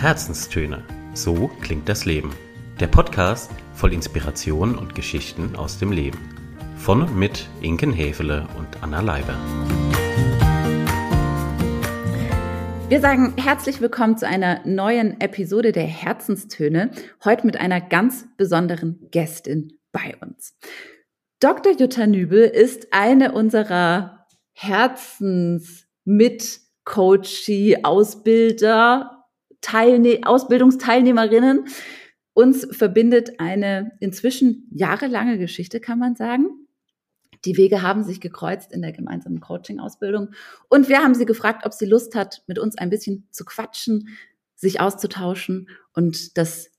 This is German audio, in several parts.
Herzenstöne. So klingt das Leben. Der Podcast voll Inspiration und Geschichten aus dem Leben. Von und mit Inken Hefele und Anna Leiber. Wir sagen herzlich willkommen zu einer neuen Episode der Herzenstöne. Heute mit einer ganz besonderen Gästin bei uns. Dr. Jutta Nübel ist eine unserer Herzens mit Coachie, Ausbilder, Teilne Ausbildungsteilnehmerinnen. Uns verbindet eine inzwischen jahrelange Geschichte, kann man sagen. Die Wege haben sich gekreuzt in der gemeinsamen Coaching-Ausbildung. Und wir haben sie gefragt, ob sie Lust hat, mit uns ein bisschen zu quatschen, sich auszutauschen und das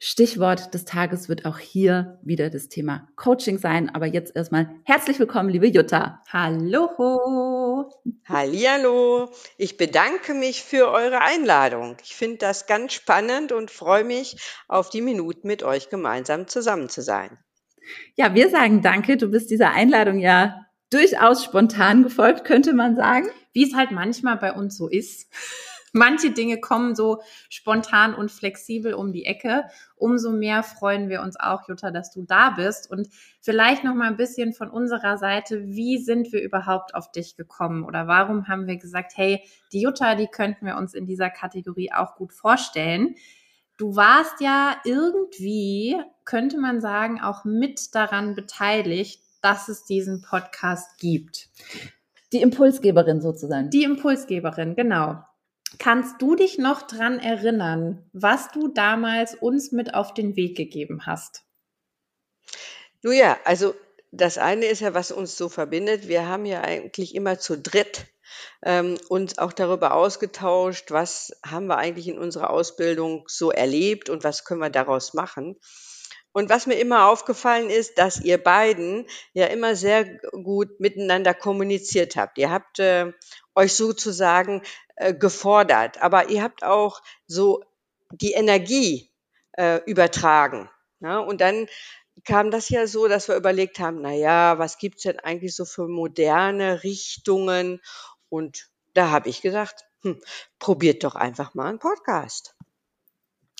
Stichwort des Tages wird auch hier wieder das Thema Coaching sein. Aber jetzt erstmal herzlich willkommen, liebe Jutta. Hallo. Hallihallo. Ich bedanke mich für eure Einladung. Ich finde das ganz spannend und freue mich auf die Minuten mit euch gemeinsam zusammen zu sein. Ja, wir sagen danke. Du bist dieser Einladung ja durchaus spontan gefolgt, könnte man sagen. Wie es halt manchmal bei uns so ist manche Dinge kommen so spontan und flexibel um die Ecke. Umso mehr freuen wir uns auch, Jutta, dass du da bist. Und vielleicht noch mal ein bisschen von unserer Seite, wie sind wir überhaupt auf dich gekommen? Oder warum haben wir gesagt, hey, die Jutta, die könnten wir uns in dieser Kategorie auch gut vorstellen? Du warst ja irgendwie, könnte man sagen, auch mit daran beteiligt, dass es diesen Podcast gibt. Die Impulsgeberin sozusagen. Die Impulsgeberin, genau. Kannst du dich noch dran erinnern, was du damals uns mit auf den Weg gegeben hast? Nun ja, also das eine ist ja, was uns so verbindet. Wir haben ja eigentlich immer zu dritt ähm, uns auch darüber ausgetauscht, was haben wir eigentlich in unserer Ausbildung so erlebt und was können wir daraus machen. Und was mir immer aufgefallen ist, dass ihr beiden ja immer sehr gut miteinander kommuniziert habt. Ihr habt äh, euch sozusagen äh, gefordert, aber ihr habt auch so die Energie äh, übertragen. Ja? Und dann kam das ja so, dass wir überlegt haben, na ja, was gibt's denn eigentlich so für moderne Richtungen? Und da habe ich gesagt, hm, probiert doch einfach mal einen Podcast.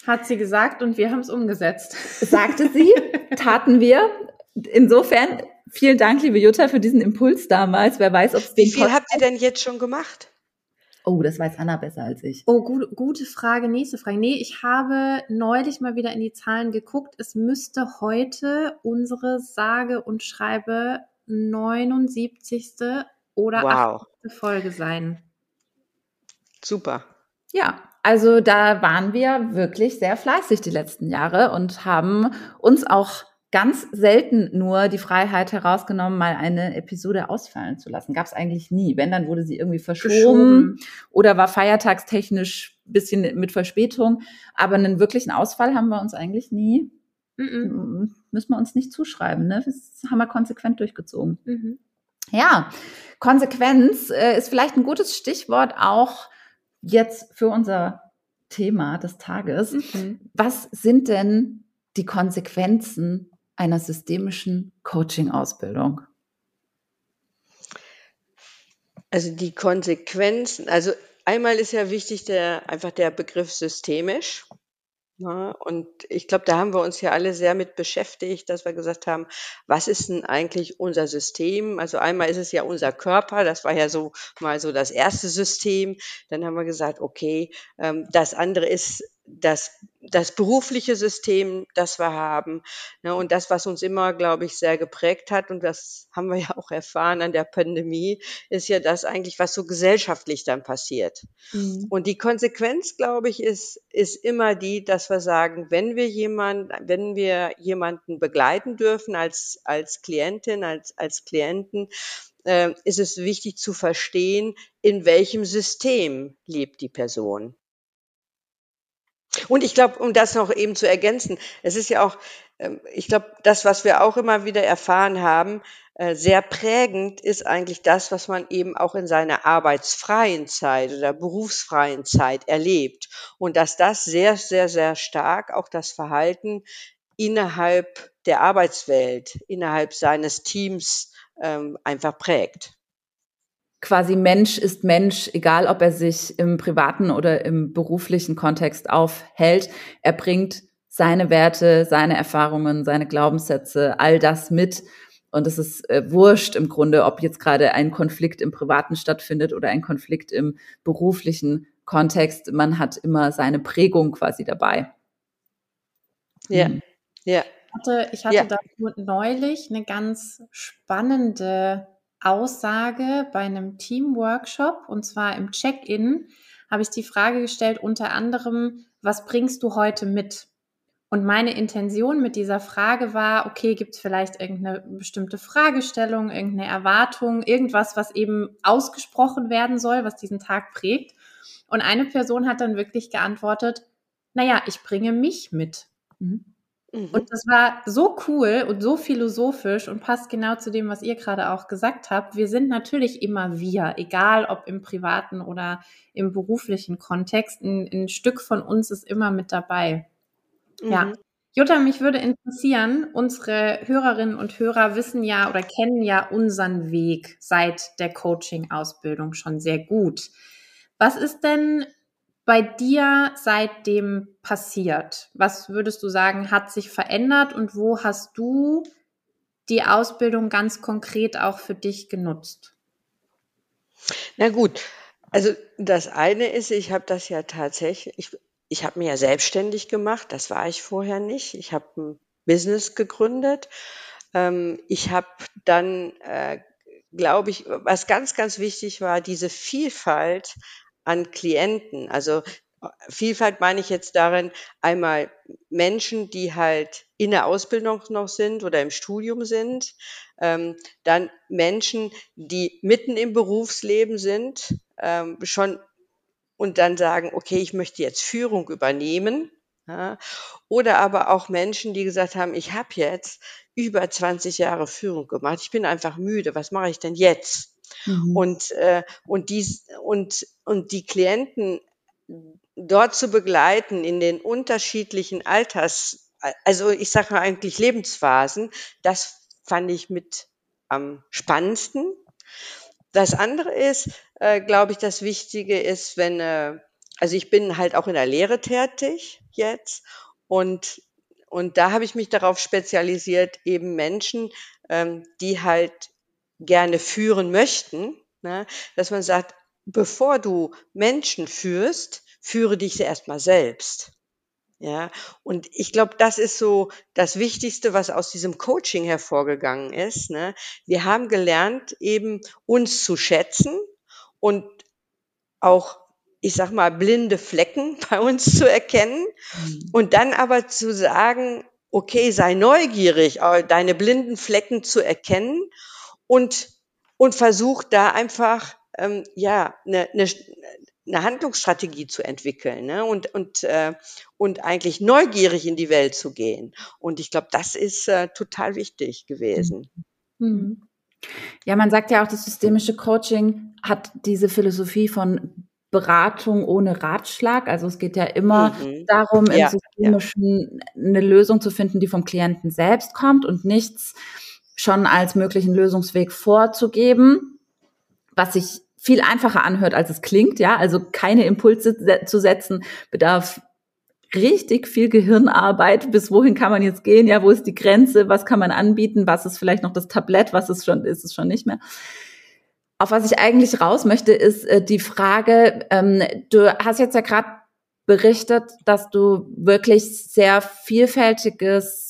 Hat sie gesagt und wir haben es umgesetzt. Sagte sie, taten wir. Insofern vielen Dank, liebe Jutta, für diesen Impuls damals. Wer weiß, ob es Wie viel habt ihr denn jetzt schon gemacht? Oh, das weiß Anna besser als ich. Oh, gut, gute Frage. Nächste Frage. Nee, ich habe neulich mal wieder in die Zahlen geguckt. Es müsste heute unsere sage und schreibe 79. oder wow. 80. Folge sein. Super. Ja, also da waren wir wirklich sehr fleißig die letzten Jahre und haben uns auch ganz selten nur die Freiheit herausgenommen, mal eine Episode ausfallen zu lassen. Gab es eigentlich nie. Wenn, dann wurde sie irgendwie verschoben Geschoben. oder war feiertagstechnisch bisschen mit Verspätung. Aber einen wirklichen Ausfall haben wir uns eigentlich nie, mm -mm. müssen wir uns nicht zuschreiben. Ne? Das haben wir konsequent durchgezogen. Mhm. Ja, Konsequenz äh, ist vielleicht ein gutes Stichwort auch jetzt für unser Thema des Tages. Mhm. Was sind denn die Konsequenzen einer systemischen Coaching-Ausbildung? Also die Konsequenzen, also einmal ist ja wichtig der einfach der Begriff systemisch. Ja, und ich glaube, da haben wir uns ja alle sehr mit beschäftigt, dass wir gesagt haben, was ist denn eigentlich unser System? Also einmal ist es ja unser Körper, das war ja so mal so das erste System. Dann haben wir gesagt, okay, ähm, das andere ist das, das berufliche System, das wir haben. Ne, und das, was uns immer, glaube ich, sehr geprägt hat, und das haben wir ja auch erfahren an der Pandemie, ist ja das eigentlich, was so gesellschaftlich dann passiert. Mhm. Und die Konsequenz, glaube ich, ist, ist immer die, dass wir sagen, wenn wir jemand, wenn wir jemanden begleiten dürfen als, als Klientin, als, als Klienten, äh, ist es wichtig zu verstehen, in welchem System lebt die Person. Und ich glaube, um das noch eben zu ergänzen, es ist ja auch, ähm, ich glaube, das, was wir auch immer wieder erfahren haben, äh, sehr prägend ist eigentlich das, was man eben auch in seiner arbeitsfreien Zeit oder berufsfreien Zeit erlebt. Und dass das sehr, sehr, sehr stark auch das Verhalten innerhalb der Arbeitswelt, innerhalb seines Teams ähm, einfach prägt. Quasi Mensch ist Mensch, egal ob er sich im privaten oder im beruflichen Kontext aufhält. Er bringt seine Werte, seine Erfahrungen, seine Glaubenssätze, all das mit. Und es ist äh, wurscht im Grunde, ob jetzt gerade ein Konflikt im privaten stattfindet oder ein Konflikt im beruflichen Kontext. Man hat immer seine Prägung quasi dabei. Ja, mhm. ja. Ich hatte, ich hatte ja. dazu neulich eine ganz spannende Aussage bei einem Teamworkshop und zwar im Check-in habe ich die Frage gestellt, unter anderem, was bringst du heute mit? Und meine Intention mit dieser Frage war, okay, gibt es vielleicht irgendeine bestimmte Fragestellung, irgendeine Erwartung, irgendwas, was eben ausgesprochen werden soll, was diesen Tag prägt? Und eine Person hat dann wirklich geantwortet, naja, ich bringe mich mit. Mhm. Mhm. Und das war so cool und so philosophisch und passt genau zu dem, was ihr gerade auch gesagt habt. Wir sind natürlich immer wir, egal ob im privaten oder im beruflichen Kontext. Ein, ein Stück von uns ist immer mit dabei. Mhm. Ja. Jutta, mich würde interessieren, unsere Hörerinnen und Hörer wissen ja oder kennen ja unseren Weg seit der Coaching-Ausbildung schon sehr gut. Was ist denn bei dir seitdem passiert? Was würdest du sagen, hat sich verändert und wo hast du die Ausbildung ganz konkret auch für dich genutzt? Na gut, also das eine ist, ich habe das ja tatsächlich, ich, ich habe mir ja selbstständig gemacht, das war ich vorher nicht. Ich habe ein Business gegründet. Ähm, ich habe dann, äh, glaube ich, was ganz, ganz wichtig war, diese Vielfalt an Klienten. Also Vielfalt meine ich jetzt darin, einmal Menschen, die halt in der Ausbildung noch sind oder im Studium sind, ähm, dann Menschen, die mitten im Berufsleben sind, ähm, schon und dann sagen, okay, ich möchte jetzt Führung übernehmen. Ja, oder aber auch Menschen, die gesagt haben, ich habe jetzt über 20 Jahre Führung gemacht, ich bin einfach müde, was mache ich denn jetzt? Mhm. Und, äh, und, die, und, und die Klienten dort zu begleiten in den unterschiedlichen Alters, also ich sage mal eigentlich Lebensphasen, das fand ich mit am spannendsten. Das andere ist, äh, glaube ich, das Wichtige ist, wenn, äh, also ich bin halt auch in der Lehre tätig jetzt und und da habe ich mich darauf spezialisiert, eben Menschen, ähm, die halt gerne führen möchten, ne, dass man sagt, bevor du Menschen führst, führe dich erstmal selbst. Ja, und ich glaube, das ist so das Wichtigste, was aus diesem Coaching hervorgegangen ist. Ne? Wir haben gelernt, eben uns zu schätzen und auch, ich sag mal, blinde Flecken bei uns zu erkennen mhm. und dann aber zu sagen, okay, sei neugierig, deine blinden Flecken zu erkennen und, und versuch da einfach, ähm, ja, eine, eine, eine Handlungsstrategie zu entwickeln ne? und, und, äh, und eigentlich neugierig in die Welt zu gehen. Und ich glaube, das ist äh, total wichtig gewesen. Mhm. Ja, man sagt ja auch, das systemische Coaching hat diese Philosophie von Beratung ohne Ratschlag. Also es geht ja immer mhm. darum, im ja, Systemischen ja. eine Lösung zu finden, die vom Klienten selbst kommt und nichts schon als möglichen Lösungsweg vorzugeben, was sich viel einfacher anhört, als es klingt, ja. Also keine Impulse zu setzen bedarf richtig viel Gehirnarbeit. Bis wohin kann man jetzt gehen? Ja, wo ist die Grenze? Was kann man anbieten? Was ist vielleicht noch das Tablett? Was ist schon, ist es schon nicht mehr? Auf was ich eigentlich raus möchte, ist äh, die Frage, ähm, du hast jetzt ja gerade berichtet, dass du wirklich sehr vielfältiges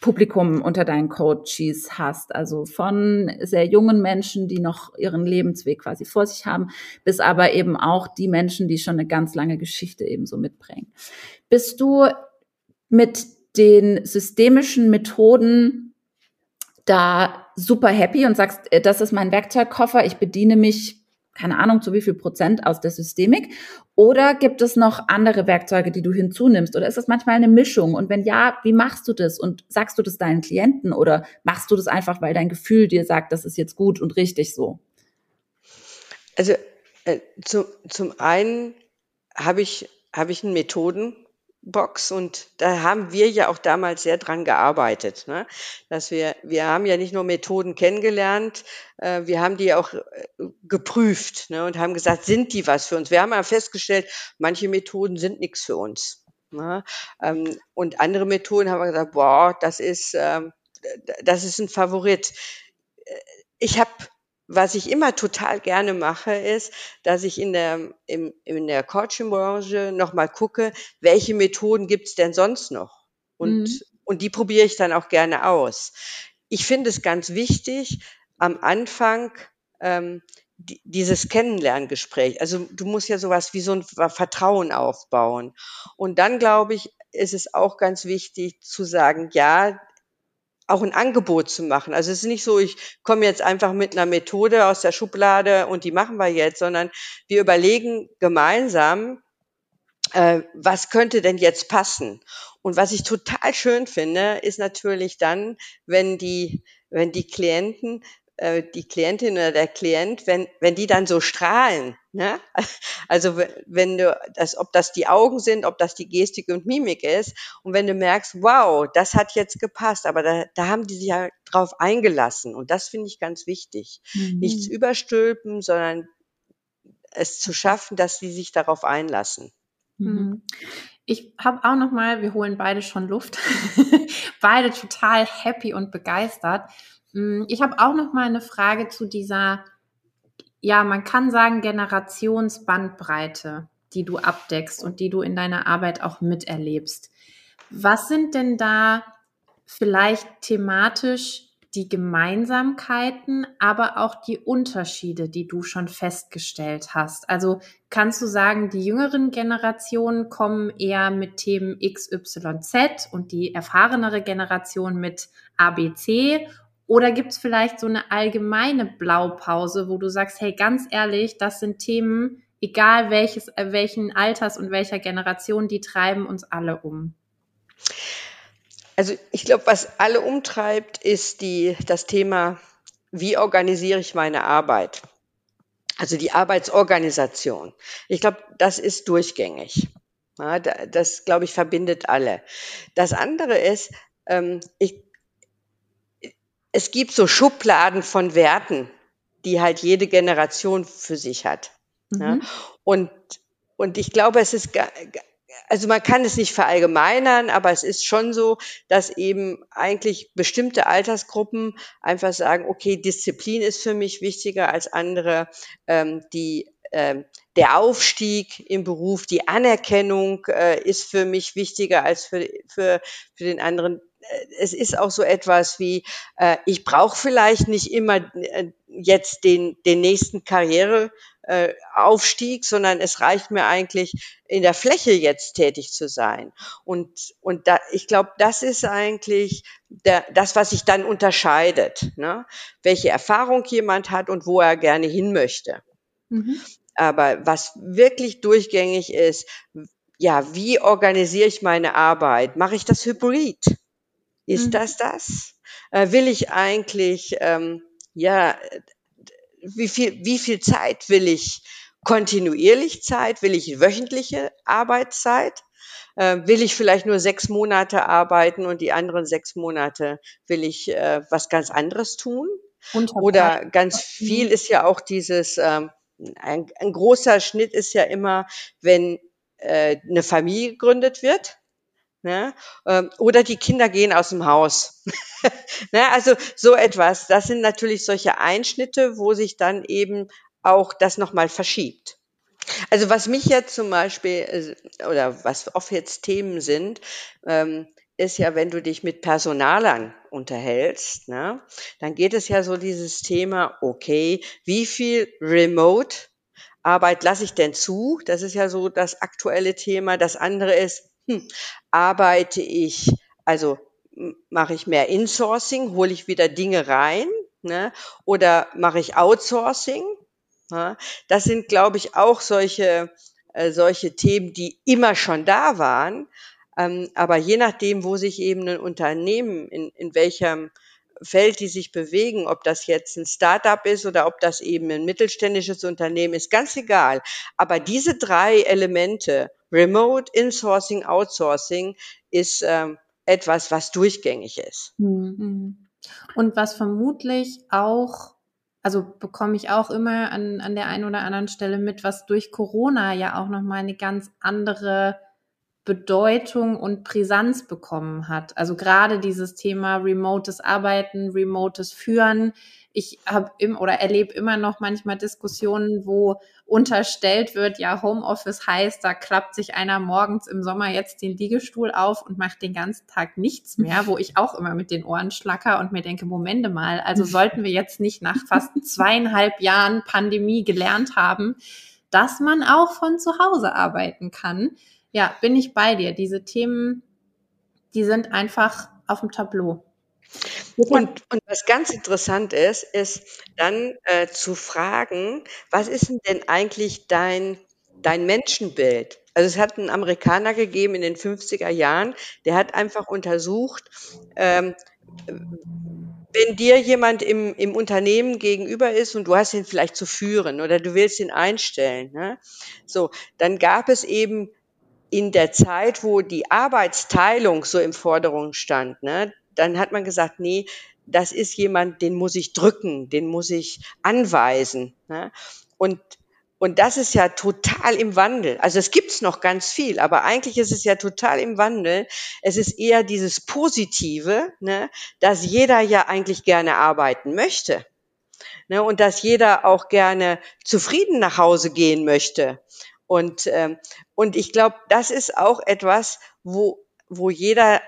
Publikum unter deinen Coaches hast. Also von sehr jungen Menschen, die noch ihren Lebensweg quasi vor sich haben, bis aber eben auch die Menschen, die schon eine ganz lange Geschichte eben so mitbringen. Bist du mit den systemischen Methoden da super happy und sagst, äh, das ist mein Werkzeugkoffer, ich bediene mich keine Ahnung, zu wie viel Prozent aus der Systemik? Oder gibt es noch andere Werkzeuge, die du hinzunimmst? Oder ist das manchmal eine Mischung? Und wenn ja, wie machst du das? Und sagst du das deinen Klienten oder machst du das einfach, weil dein Gefühl dir sagt, das ist jetzt gut und richtig so? Also äh, zu, zum einen habe ich, habe ich einen Methoden Box und da haben wir ja auch damals sehr dran gearbeitet, ne? dass wir, wir haben ja nicht nur Methoden kennengelernt, äh, wir haben die auch äh, geprüft ne? und haben gesagt, sind die was für uns? Wir haben ja festgestellt, manche Methoden sind nichts für uns. Ne? Ähm, und andere Methoden haben wir gesagt, boah, das ist, ähm, das ist ein Favorit. Äh, ich habe was ich immer total gerne mache, ist, dass ich in der, im, in der Coaching-Branche nochmal gucke, welche Methoden gibt's denn sonst noch? Und, mhm. und die probiere ich dann auch gerne aus. Ich finde es ganz wichtig, am Anfang ähm, die, dieses Kennenlerngespräch. Also du musst ja sowas wie so ein Vertrauen aufbauen. Und dann, glaube ich, ist es auch ganz wichtig zu sagen, ja, auch ein Angebot zu machen. Also es ist nicht so, ich komme jetzt einfach mit einer Methode aus der Schublade und die machen wir jetzt, sondern wir überlegen gemeinsam, äh, was könnte denn jetzt passen? Und was ich total schön finde, ist natürlich dann, wenn die, wenn die Klienten äh, die Klientin oder der Klient, wenn, wenn die dann so strahlen, ne? also wenn du das, ob das die Augen sind, ob das die Gestik und Mimik ist und wenn du merkst, wow, das hat jetzt gepasst, aber da, da haben die sich ja drauf eingelassen und das finde ich ganz wichtig. Mhm. Nichts überstülpen, sondern es zu schaffen, dass sie sich darauf einlassen. Mhm. Ich habe auch noch mal, wir holen beide schon Luft, beide total happy und begeistert. Mm, ich habe auch noch mal eine Frage zu dieser, ja, man kann sagen Generationsbandbreite, die du abdeckst und die du in deiner Arbeit auch miterlebst. Was sind denn da vielleicht thematisch die Gemeinsamkeiten, aber auch die Unterschiede, die du schon festgestellt hast? Also kannst du sagen, die jüngeren Generationen kommen eher mit Themen XYZ und die erfahrenere Generation mit ABC oder gibt es vielleicht so eine allgemeine Blaupause, wo du sagst, hey, ganz ehrlich, das sind Themen, egal welches, äh, welchen Alters und welcher Generation, die treiben uns alle um? Also ich glaube, was alle umtreibt, ist die, das Thema, wie organisiere ich meine Arbeit? Also die Arbeitsorganisation. Ich glaube, das ist durchgängig. Ja, das, glaube ich, verbindet alle. Das andere ist, ähm, ich es gibt so Schubladen von Werten, die halt jede Generation für sich hat. Mhm. Ja? Und, und ich glaube, es ist, also man kann es nicht verallgemeinern, aber es ist schon so, dass eben eigentlich bestimmte Altersgruppen einfach sagen, okay, Disziplin ist für mich wichtiger als andere, ähm, die ähm, der Aufstieg im Beruf, die Anerkennung äh, ist für mich wichtiger als für, für, für den anderen es ist auch so etwas wie, äh, ich brauche vielleicht nicht immer äh, jetzt den, den nächsten Karriereaufstieg, äh, sondern es reicht mir eigentlich in der Fläche jetzt tätig zu sein. Und, und da, ich glaube, das ist eigentlich der, das, was sich dann unterscheidet, ne? welche Erfahrung jemand hat und wo er gerne hin möchte. Mhm. Aber was wirklich durchgängig ist, ja, wie organisiere ich meine Arbeit? Mache ich das hybrid? Ist mhm. das das? Äh, will ich eigentlich, ähm, ja, wie viel, wie viel Zeit will ich kontinuierlich Zeit? Will ich wöchentliche Arbeitszeit? Äh, will ich vielleicht nur sechs Monate arbeiten und die anderen sechs Monate will ich äh, was ganz anderes tun? Oder ganz viel ist ja auch dieses, ähm, ein, ein großer Schnitt ist ja immer, wenn äh, eine Familie gegründet wird Ne? Ähm, oder die Kinder gehen aus dem Haus. ne? Also so etwas. Das sind natürlich solche Einschnitte, wo sich dann eben auch das nochmal verschiebt. Also was mich jetzt zum Beispiel, äh, oder was oft jetzt Themen sind, ähm, ist ja, wenn du dich mit Personalern unterhältst, ne, dann geht es ja so dieses Thema, okay, wie viel Remote Arbeit lasse ich denn zu? Das ist ja so das aktuelle Thema. Das andere ist, hm, arbeite ich, also mache ich mehr Insourcing, hole ich wieder Dinge rein, ne? oder mache ich Outsourcing? Ne? Das sind, glaube ich, auch solche, äh, solche Themen, die immer schon da waren. Ähm, aber je nachdem, wo sich eben ein Unternehmen, in, in welchem Feld, die sich bewegen, ob das jetzt ein Startup ist oder ob das eben ein mittelständisches Unternehmen ist, ganz egal. Aber diese drei Elemente, Remote, Insourcing, Outsourcing, ist ähm, etwas, was durchgängig ist. Mhm. Und was vermutlich auch, also bekomme ich auch immer an, an der einen oder anderen Stelle mit, was durch Corona ja auch nochmal eine ganz andere Bedeutung und Brisanz bekommen hat. Also gerade dieses Thema remotes Arbeiten, remotes Führen. Ich habe im oder erlebe immer noch manchmal Diskussionen, wo unterstellt wird, ja, Homeoffice heißt, da klappt sich einer morgens im Sommer jetzt den Liegestuhl auf und macht den ganzen Tag nichts mehr, wo ich auch immer mit den Ohren schlacker und mir denke, Momente mal, also sollten wir jetzt nicht nach fast zweieinhalb Jahren Pandemie gelernt haben, dass man auch von zu Hause arbeiten kann ja, bin ich bei dir. Diese Themen, die sind einfach auf dem Tableau. Und, und was ganz interessant ist, ist dann äh, zu fragen, was ist denn, denn eigentlich dein, dein Menschenbild? Also es hat einen Amerikaner gegeben in den 50er Jahren, der hat einfach untersucht, ähm, wenn dir jemand im, im Unternehmen gegenüber ist und du hast ihn vielleicht zu führen oder du willst ihn einstellen, ne? so, dann gab es eben in der Zeit, wo die Arbeitsteilung so im Forderung stand, ne, dann hat man gesagt, nee, das ist jemand, den muss ich drücken, den muss ich anweisen. Ne? Und und das ist ja total im Wandel. Also es gibt's noch ganz viel, aber eigentlich ist es ja total im Wandel. Es ist eher dieses Positive, ne, dass jeder ja eigentlich gerne arbeiten möchte. Ne, und dass jeder auch gerne zufrieden nach Hause gehen möchte. Und, ähm, und ich glaube, das ist auch etwas, wo, wo jeder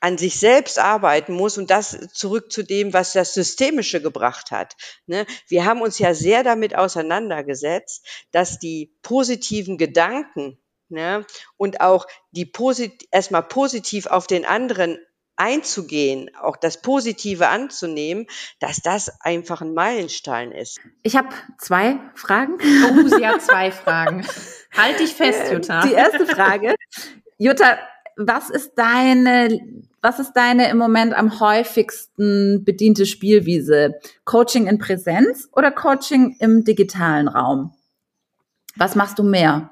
an sich selbst arbeiten muss und das zurück zu dem, was das Systemische gebracht hat. Ne? Wir haben uns ja sehr damit auseinandergesetzt, dass die positiven Gedanken ne, und auch die posit erstmal positiv auf den anderen einzugehen, auch das Positive anzunehmen, dass das einfach ein Meilenstein ist. Ich habe zwei Fragen. Oh, sie hat zwei Fragen. halt dich fest, äh, Jutta. Die erste Frage. Jutta, was ist deine, was ist deine im Moment am häufigsten bediente Spielwiese? Coaching in Präsenz oder Coaching im digitalen Raum? Was machst du mehr?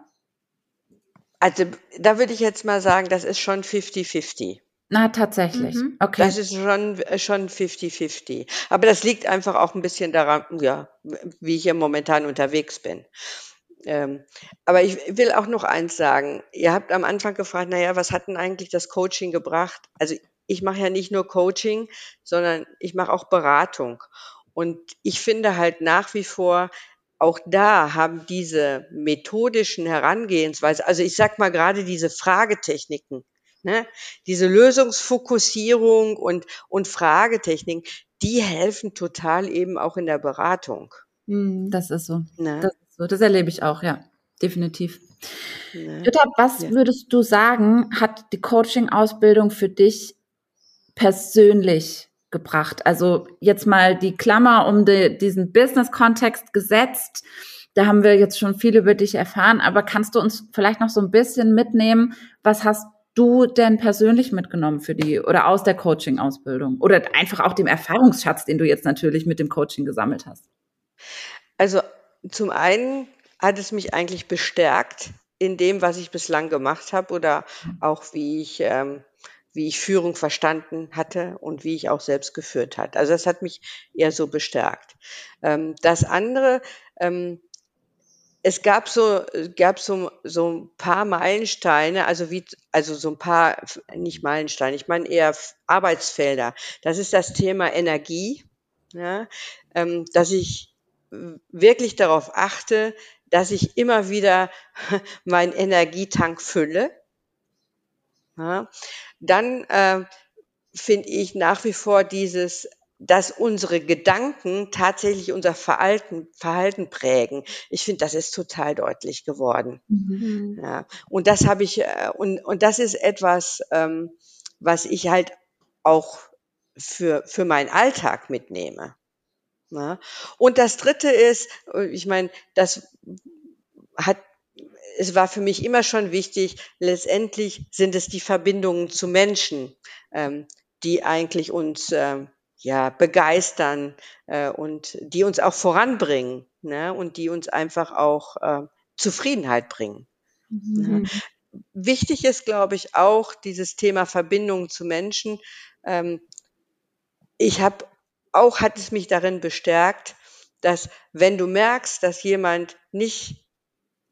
Also, da würde ich jetzt mal sagen, das ist schon 50-50. Na, tatsächlich. Mhm. Okay. Das ist schon, äh, schon 50-50. Aber das liegt einfach auch ein bisschen daran, ja, wie ich hier momentan unterwegs bin. Ähm, aber ich will auch noch eins sagen. Ihr habt am Anfang gefragt, naja, was hat denn eigentlich das Coaching gebracht? Also ich mache ja nicht nur Coaching, sondern ich mache auch Beratung. Und ich finde halt nach wie vor, auch da haben diese methodischen Herangehensweise, also ich sag mal gerade diese Fragetechniken, Ne? Diese Lösungsfokussierung und, und Fragetechnik, die helfen total eben auch in der Beratung. Mhm, das ist so. Ne? Das ist so. Das erlebe ich auch, ja, definitiv. Ne? Jutta, was ja. würdest du sagen, hat die Coaching-Ausbildung für dich persönlich gebracht? Also jetzt mal die Klammer um die, diesen Business-Kontext gesetzt. Da haben wir jetzt schon viel über dich erfahren, aber kannst du uns vielleicht noch so ein bisschen mitnehmen? Was hast du denn persönlich mitgenommen für die oder aus der Coaching-Ausbildung oder einfach auch dem Erfahrungsschatz, den du jetzt natürlich mit dem Coaching gesammelt hast? Also zum einen hat es mich eigentlich bestärkt in dem, was ich bislang gemacht habe oder auch wie ich ähm, wie ich Führung verstanden hatte und wie ich auch selbst geführt hat. Also das hat mich eher so bestärkt. Ähm, das andere, ähm, es gab so, gab so, so ein paar Meilensteine, also wie, also so ein paar, nicht Meilensteine, ich meine eher Arbeitsfelder. Das ist das Thema Energie, ja, ähm, dass ich wirklich darauf achte, dass ich immer wieder meinen Energietank fülle. Ja. Dann äh, finde ich nach wie vor dieses dass unsere Gedanken tatsächlich unser Verhalten, Verhalten prägen. Ich finde, das ist total deutlich geworden. Mhm. Ja, und das habe ich, äh, und, und das ist etwas, ähm, was ich halt auch für, für meinen Alltag mitnehme. Ja. Und das dritte ist, äh, ich meine, das hat es war für mich immer schon wichtig, letztendlich sind es die Verbindungen zu Menschen, ähm, die eigentlich uns ähm, ja, begeistern äh, und die uns auch voranbringen ne? und die uns einfach auch äh, Zufriedenheit bringen. Ne? Mhm. Wichtig ist, glaube ich, auch dieses Thema Verbindung zu Menschen. Ähm, ich habe auch, hat es mich darin bestärkt, dass wenn du merkst, dass jemand nicht,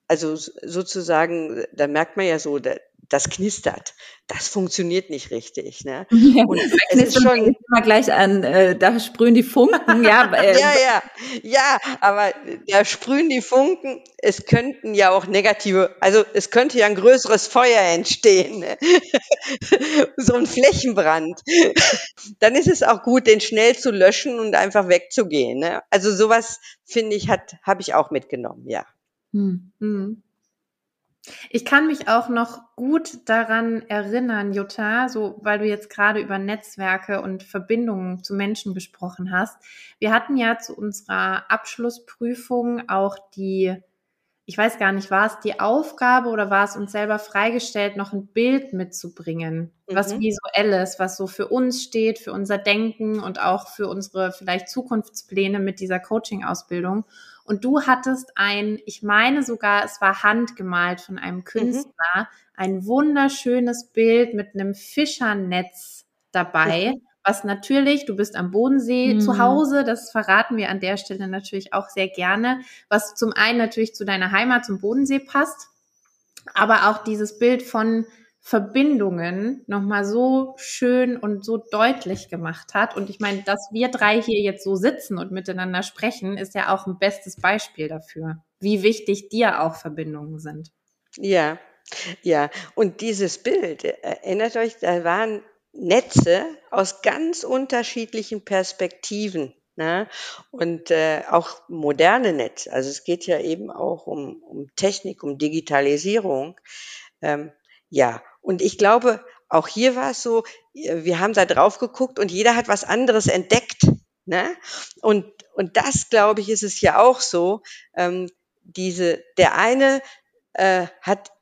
also sozusagen, da merkt man ja so, das knistert. Das funktioniert nicht richtig. Ne? Ja, und es ist schon immer gleich an, äh, da sprühen die Funken, ja. Äh, ja, ja, ja, aber da sprühen die Funken. Es könnten ja auch negative, also es könnte ja ein größeres Feuer entstehen, ne? so ein Flächenbrand. Dann ist es auch gut, den schnell zu löschen und einfach wegzugehen. Ne? Also sowas finde ich hat, habe ich auch mitgenommen, ja. Hm. Ich kann mich auch noch gut daran erinnern, Jutta, so weil du jetzt gerade über Netzwerke und Verbindungen zu Menschen gesprochen hast. Wir hatten ja zu unserer Abschlussprüfung auch die, ich weiß gar nicht, war es die Aufgabe oder war es uns selber freigestellt, noch ein Bild mitzubringen, mhm. was visuelles, was so für uns steht, für unser Denken und auch für unsere vielleicht Zukunftspläne mit dieser Coaching-Ausbildung. Und du hattest ein, ich meine sogar, es war handgemalt von einem mhm. Künstler, mhm. ein wunderschönes Bild mit einem Fischernetz dabei. Mhm. Was natürlich, du bist am Bodensee mhm. zu Hause, das verraten wir an der Stelle natürlich auch sehr gerne, was zum einen natürlich zu deiner Heimat, zum Bodensee passt, aber auch dieses Bild von Verbindungen nochmal so schön und so deutlich gemacht hat. Und ich meine, dass wir drei hier jetzt so sitzen und miteinander sprechen, ist ja auch ein bestes Beispiel dafür, wie wichtig dir auch Verbindungen sind. Ja, ja. Und dieses Bild, erinnert euch, da waren Netze aus ganz unterschiedlichen Perspektiven. Ne? Und äh, auch moderne Netze. Also es geht ja eben auch um, um Technik, um Digitalisierung. Ähm, ja, und ich glaube, auch hier war es so, wir haben da drauf geguckt und jeder hat was anderes entdeckt. Ne? Und, und das, glaube ich, ist es ja auch so. Ähm, diese, der eine äh, hat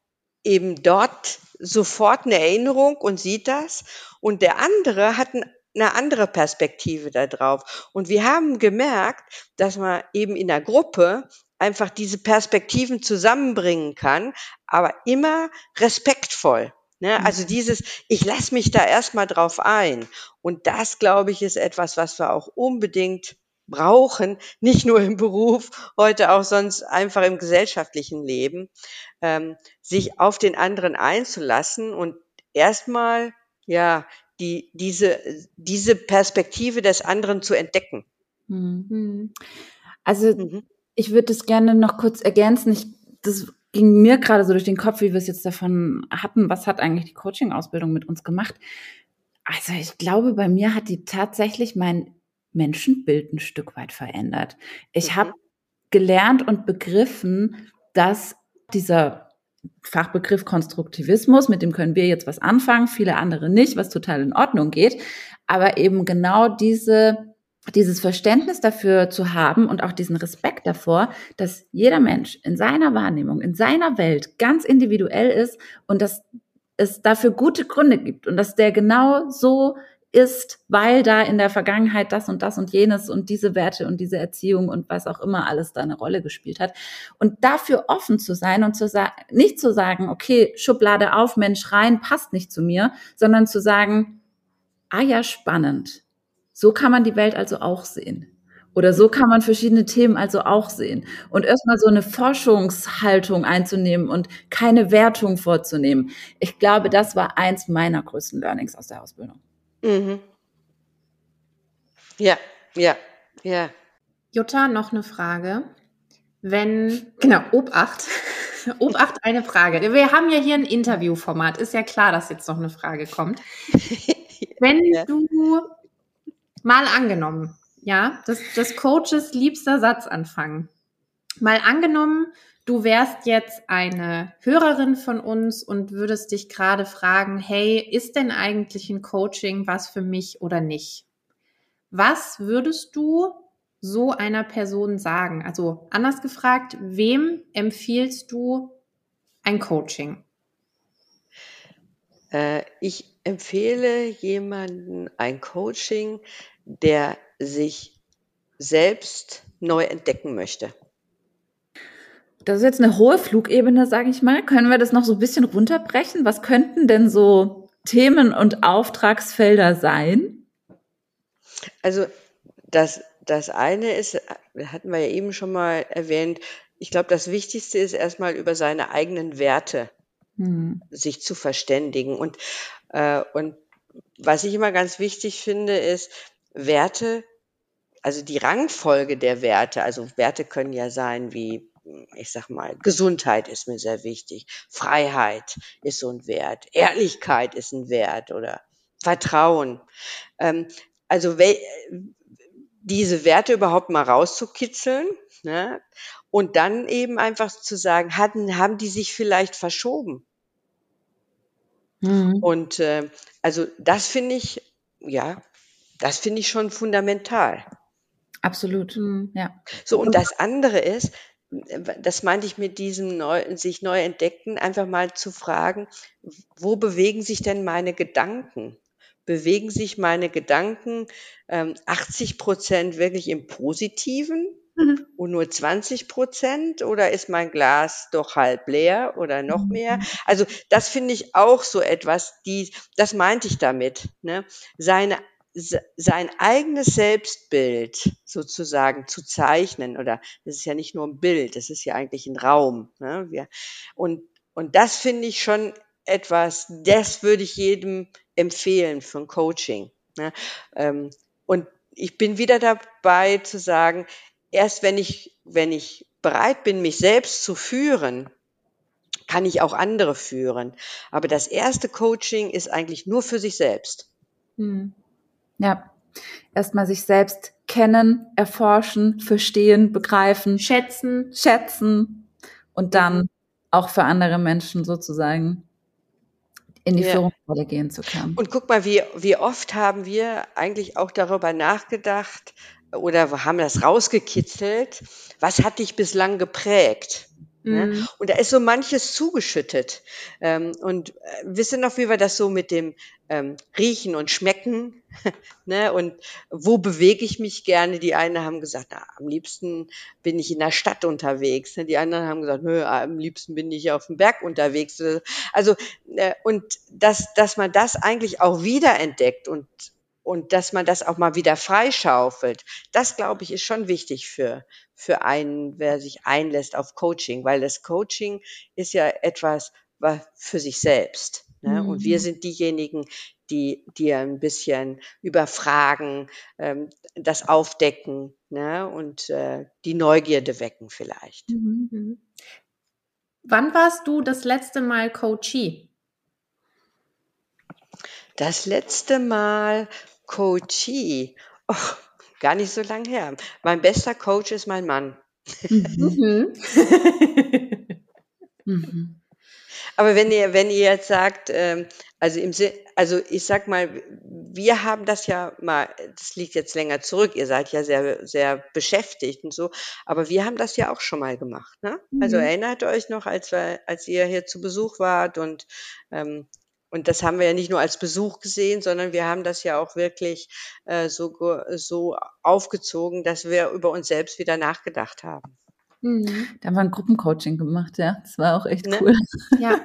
eben dort sofort eine Erinnerung und sieht das und der andere hat ein, eine andere Perspektive da drauf. Und wir haben gemerkt, dass man eben in der Gruppe einfach diese Perspektiven zusammenbringen kann, aber immer respektvoll. Ne? Also mhm. dieses, ich lasse mich da erstmal drauf ein. Und das, glaube ich, ist etwas, was wir auch unbedingt brauchen, nicht nur im Beruf, heute auch sonst einfach im gesellschaftlichen Leben, ähm, sich auf den anderen einzulassen und erstmal ja die diese diese Perspektive des anderen zu entdecken. Mhm. Also mhm. ich würde das gerne noch kurz ergänzen. Ich, das ging mir gerade so durch den Kopf, wie wir es jetzt davon hatten, was hat eigentlich die Coaching-Ausbildung mit uns gemacht? Also ich glaube, bei mir hat die tatsächlich mein Menschenbild ein Stück weit verändert. Ich mhm. habe gelernt und begriffen, dass dieser Fachbegriff Konstruktivismus, mit dem können wir jetzt was anfangen, viele andere nicht, was total in Ordnung geht, aber eben genau diese dieses Verständnis dafür zu haben und auch diesen Respekt davor, dass jeder Mensch in seiner Wahrnehmung, in seiner Welt ganz individuell ist und dass es dafür gute Gründe gibt und dass der genau so ist, weil da in der Vergangenheit das und das und jenes und diese Werte und diese Erziehung und was auch immer alles da eine Rolle gespielt hat. Und dafür offen zu sein und zu sagen, nicht zu sagen, okay, Schublade auf, Mensch rein, passt nicht zu mir, sondern zu sagen, ah ja, spannend so kann man die Welt also auch sehen. Oder so kann man verschiedene Themen also auch sehen. Und erstmal so eine Forschungshaltung einzunehmen und keine Wertung vorzunehmen. Ich glaube, das war eins meiner größten Learnings aus der Ausbildung. Mhm. Ja, ja, ja. Jutta, noch eine Frage. Wenn, genau, Obacht. Obacht, eine Frage. Wir haben ja hier ein Interviewformat. Ist ja klar, dass jetzt noch eine Frage kommt. Wenn ja. du Mal angenommen, ja, das, das Coaches liebster Satzanfang. Mal angenommen, du wärst jetzt eine Hörerin von uns und würdest dich gerade fragen, hey, ist denn eigentlich ein Coaching was für mich oder nicht? Was würdest du so einer Person sagen? Also anders gefragt, wem empfiehlst du ein Coaching? Äh, ich empfehle jemanden ein Coaching, der sich selbst neu entdecken möchte. Das ist jetzt eine hohe Flugebene, sage ich mal. Können wir das noch so ein bisschen runterbrechen? Was könnten denn so Themen und Auftragsfelder sein? Also das, das eine ist, hatten wir ja eben schon mal erwähnt, ich glaube, das Wichtigste ist erstmal über seine eigenen Werte hm. sich zu verständigen. Und, äh, und was ich immer ganz wichtig finde, ist, Werte, also die Rangfolge der Werte, also Werte können ja sein wie ich sag mal, Gesundheit ist mir sehr wichtig, Freiheit ist so ein Wert, Ehrlichkeit ist ein Wert oder Vertrauen. Ähm, also diese Werte überhaupt mal rauszukitzeln ne? und dann eben einfach zu sagen, hatten, haben die sich vielleicht verschoben? Mhm. Und äh, also das finde ich, ja, das finde ich schon fundamental. Absolut, mhm. ja. So, und das andere ist, das meinte ich mit diesem neu, sich neu entdeckten, einfach mal zu fragen, wo bewegen sich denn meine Gedanken? Bewegen sich meine Gedanken ähm, 80 Prozent wirklich im Positiven mhm. und nur 20 Prozent? Oder ist mein Glas doch halb leer oder noch mehr? Mhm. Also das finde ich auch so etwas, die, das meinte ich damit, ne? seine sein eigenes Selbstbild sozusagen zu zeichnen oder das ist ja nicht nur ein Bild, das ist ja eigentlich ein Raum. Ne? Wir, und, und das finde ich schon etwas, das würde ich jedem empfehlen für ein Coaching. Ne? Ähm, und ich bin wieder dabei zu sagen, erst wenn ich, wenn ich bereit bin, mich selbst zu führen, kann ich auch andere führen. Aber das erste Coaching ist eigentlich nur für sich selbst. Hm. Ja. Erstmal sich selbst kennen, erforschen, verstehen, begreifen, schätzen, schätzen und dann mhm. auch für andere Menschen sozusagen in die ja. Führungsrolle gehen zu können. Und guck mal, wie, wie oft haben wir eigentlich auch darüber nachgedacht oder haben das rausgekitzelt, was hat dich bislang geprägt? Ne? Mhm. Und da ist so manches zugeschüttet. Ähm, und äh, wissen noch, wie wir das so mit dem ähm, Riechen und Schmecken, ne? Und wo bewege ich mich gerne? Die einen haben gesagt, na, am liebsten bin ich in der Stadt unterwegs. Ne? Die anderen haben gesagt, nö, am liebsten bin ich auf dem Berg unterwegs. Also, äh, und dass, dass man das eigentlich auch wiederentdeckt und und dass man das auch mal wieder freischaufelt, das glaube ich ist schon wichtig für, für einen, wer sich einlässt auf Coaching, weil das Coaching ist ja etwas für sich selbst. Ne? Mhm. Und wir mhm. sind diejenigen, die, die ein bisschen überfragen, ähm, das aufdecken ne? und äh, die Neugierde wecken vielleicht. Mhm. mhm. Wann warst du das letzte Mal Coachee? Das letzte Mal Coachee. Oh, Gar nicht so lange her. Mein bester Coach ist mein Mann. Mhm. mhm. Aber wenn ihr, wenn ihr jetzt sagt, ähm, also im also ich sag mal, wir haben das ja mal, das liegt jetzt länger zurück, ihr seid ja sehr, sehr beschäftigt und so, aber wir haben das ja auch schon mal gemacht. Ne? Also mhm. erinnert euch noch, als wir, als ihr hier zu Besuch wart und ähm, und das haben wir ja nicht nur als Besuch gesehen, sondern wir haben das ja auch wirklich äh, so, so aufgezogen, dass wir über uns selbst wieder nachgedacht haben. Mhm. Da haben wir ein Gruppencoaching gemacht, ja. Das war auch echt ne? cool. Ja.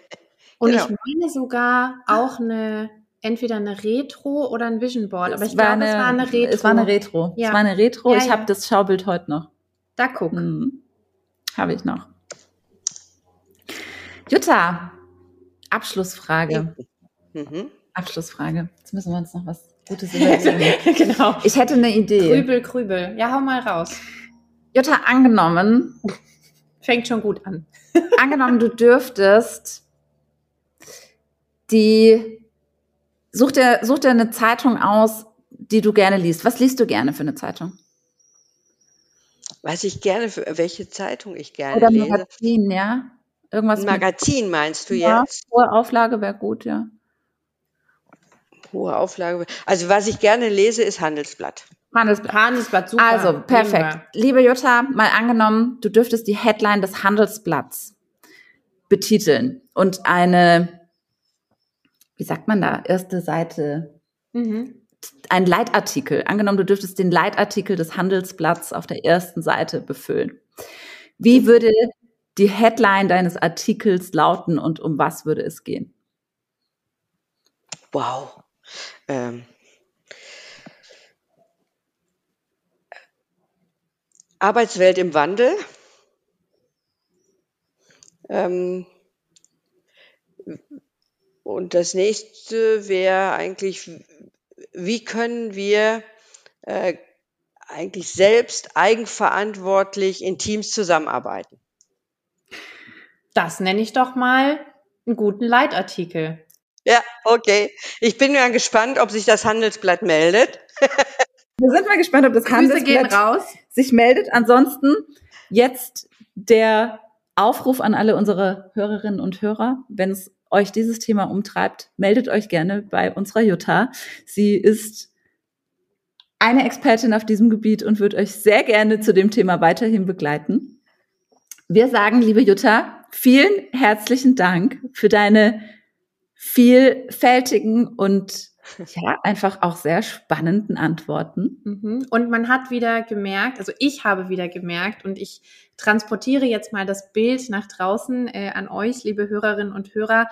Und genau. ich meine sogar auch eine entweder eine Retro oder ein Vision Board, aber ich glaube, es war eine Retro. Es war eine Retro. Ja. Es war eine Retro. Ja, ich ja. habe das Schaubild heute noch. Da guck. Mhm. Habe ich noch. Jutta, Abschlussfrage. Mhm. Abschlussfrage. Jetzt müssen wir uns noch was Gutes überlegen. genau. Ich hätte eine Idee. Krübel, Krübel. Ja, hau mal raus. Jutta, angenommen. Fängt schon gut an. angenommen, du dürftest die. Such dir, such dir eine Zeitung aus, die du gerne liest. Was liest du gerne für eine Zeitung? Was ich gerne für welche Zeitung ich gerne Oder lese. Magazin, ja. Irgendwas Ein Magazin meinst du ja, jetzt? Hohe Auflage wäre gut, ja. Hohe Auflage. Also was ich gerne lese, ist Handelsblatt. Handelsblatt. Handelsblatt, super. Also, perfekt. Liebe Jutta, mal angenommen, du dürftest die Headline des Handelsblatts betiteln und eine, wie sagt man da, erste Seite, Mhm. ein Leitartikel. Angenommen, du dürftest den Leitartikel des Handelsblatts auf der ersten Seite befüllen. Wie würde die Headline deines Artikels lauten und um was würde es gehen? Wow. Ähm, Arbeitswelt im Wandel. Ähm, und das nächste wäre eigentlich, wie können wir äh, eigentlich selbst eigenverantwortlich in Teams zusammenarbeiten? Das nenne ich doch mal einen guten Leitartikel. Ja, okay. Ich bin ja gespannt, ob sich das Handelsblatt meldet. Wir sind mal gespannt, ob das Grüße gehen Handelsblatt raus. sich meldet. Ansonsten jetzt der Aufruf an alle unsere Hörerinnen und Hörer. Wenn es euch dieses Thema umtreibt, meldet euch gerne bei unserer Jutta. Sie ist eine Expertin auf diesem Gebiet und wird euch sehr gerne zu dem Thema weiterhin begleiten. Wir sagen, liebe Jutta, vielen herzlichen Dank für deine vielfältigen und ja, einfach auch sehr spannenden Antworten. Mhm. Und man hat wieder gemerkt, also ich habe wieder gemerkt und ich transportiere jetzt mal das Bild nach draußen äh, an euch, liebe Hörerinnen und Hörer.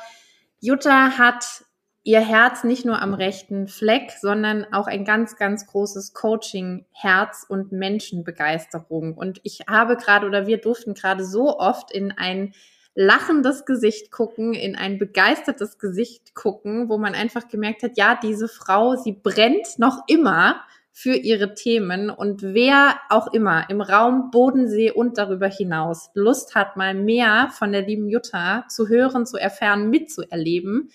Jutta hat ihr Herz nicht nur am rechten Fleck, sondern auch ein ganz, ganz großes Coaching-Herz und Menschenbegeisterung. Und ich habe gerade oder wir durften gerade so oft in ein lachendes Gesicht gucken, in ein begeistertes Gesicht gucken, wo man einfach gemerkt hat, ja, diese Frau, sie brennt noch immer für ihre Themen und wer auch immer im Raum Bodensee und darüber hinaus Lust hat, mal mehr von der lieben Jutta zu hören, zu erfahren, mitzuerleben,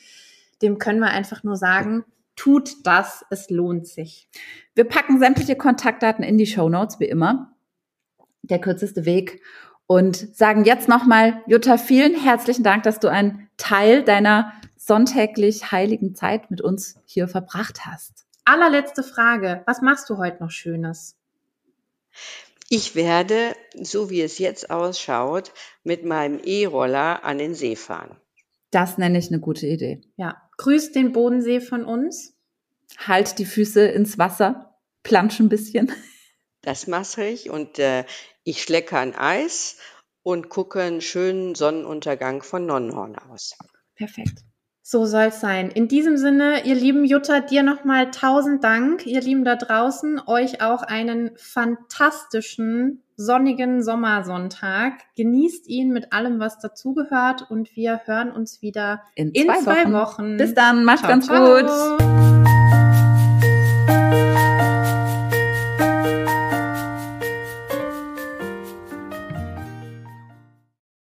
dem können wir einfach nur sagen, tut das, es lohnt sich. Wir packen sämtliche Kontaktdaten in die Show Notes, wie immer. Der kürzeste Weg. Und sagen jetzt nochmal, Jutta, vielen herzlichen Dank, dass du einen Teil deiner sonntäglich heiligen Zeit mit uns hier verbracht hast. Allerletzte Frage. Was machst du heute noch Schönes? Ich werde, so wie es jetzt ausschaut, mit meinem E-Roller an den See fahren. Das nenne ich eine gute Idee. Ja. Grüß den Bodensee von uns. Halt die Füße ins Wasser, plansch ein bisschen. Das mache ich und äh, ich schlecke ein Eis und gucke einen schönen Sonnenuntergang von Nonnenhorn aus. Perfekt. So soll's sein. In diesem Sinne, ihr lieben Jutta, dir nochmal tausend Dank. Ihr Lieben da draußen, euch auch einen fantastischen, sonnigen Sommersonntag. Genießt ihn mit allem, was dazugehört und wir hören uns wieder In, in zwei, zwei Wochen. Wochen. Bis dann, macht's Ciao, ganz ciao. gut.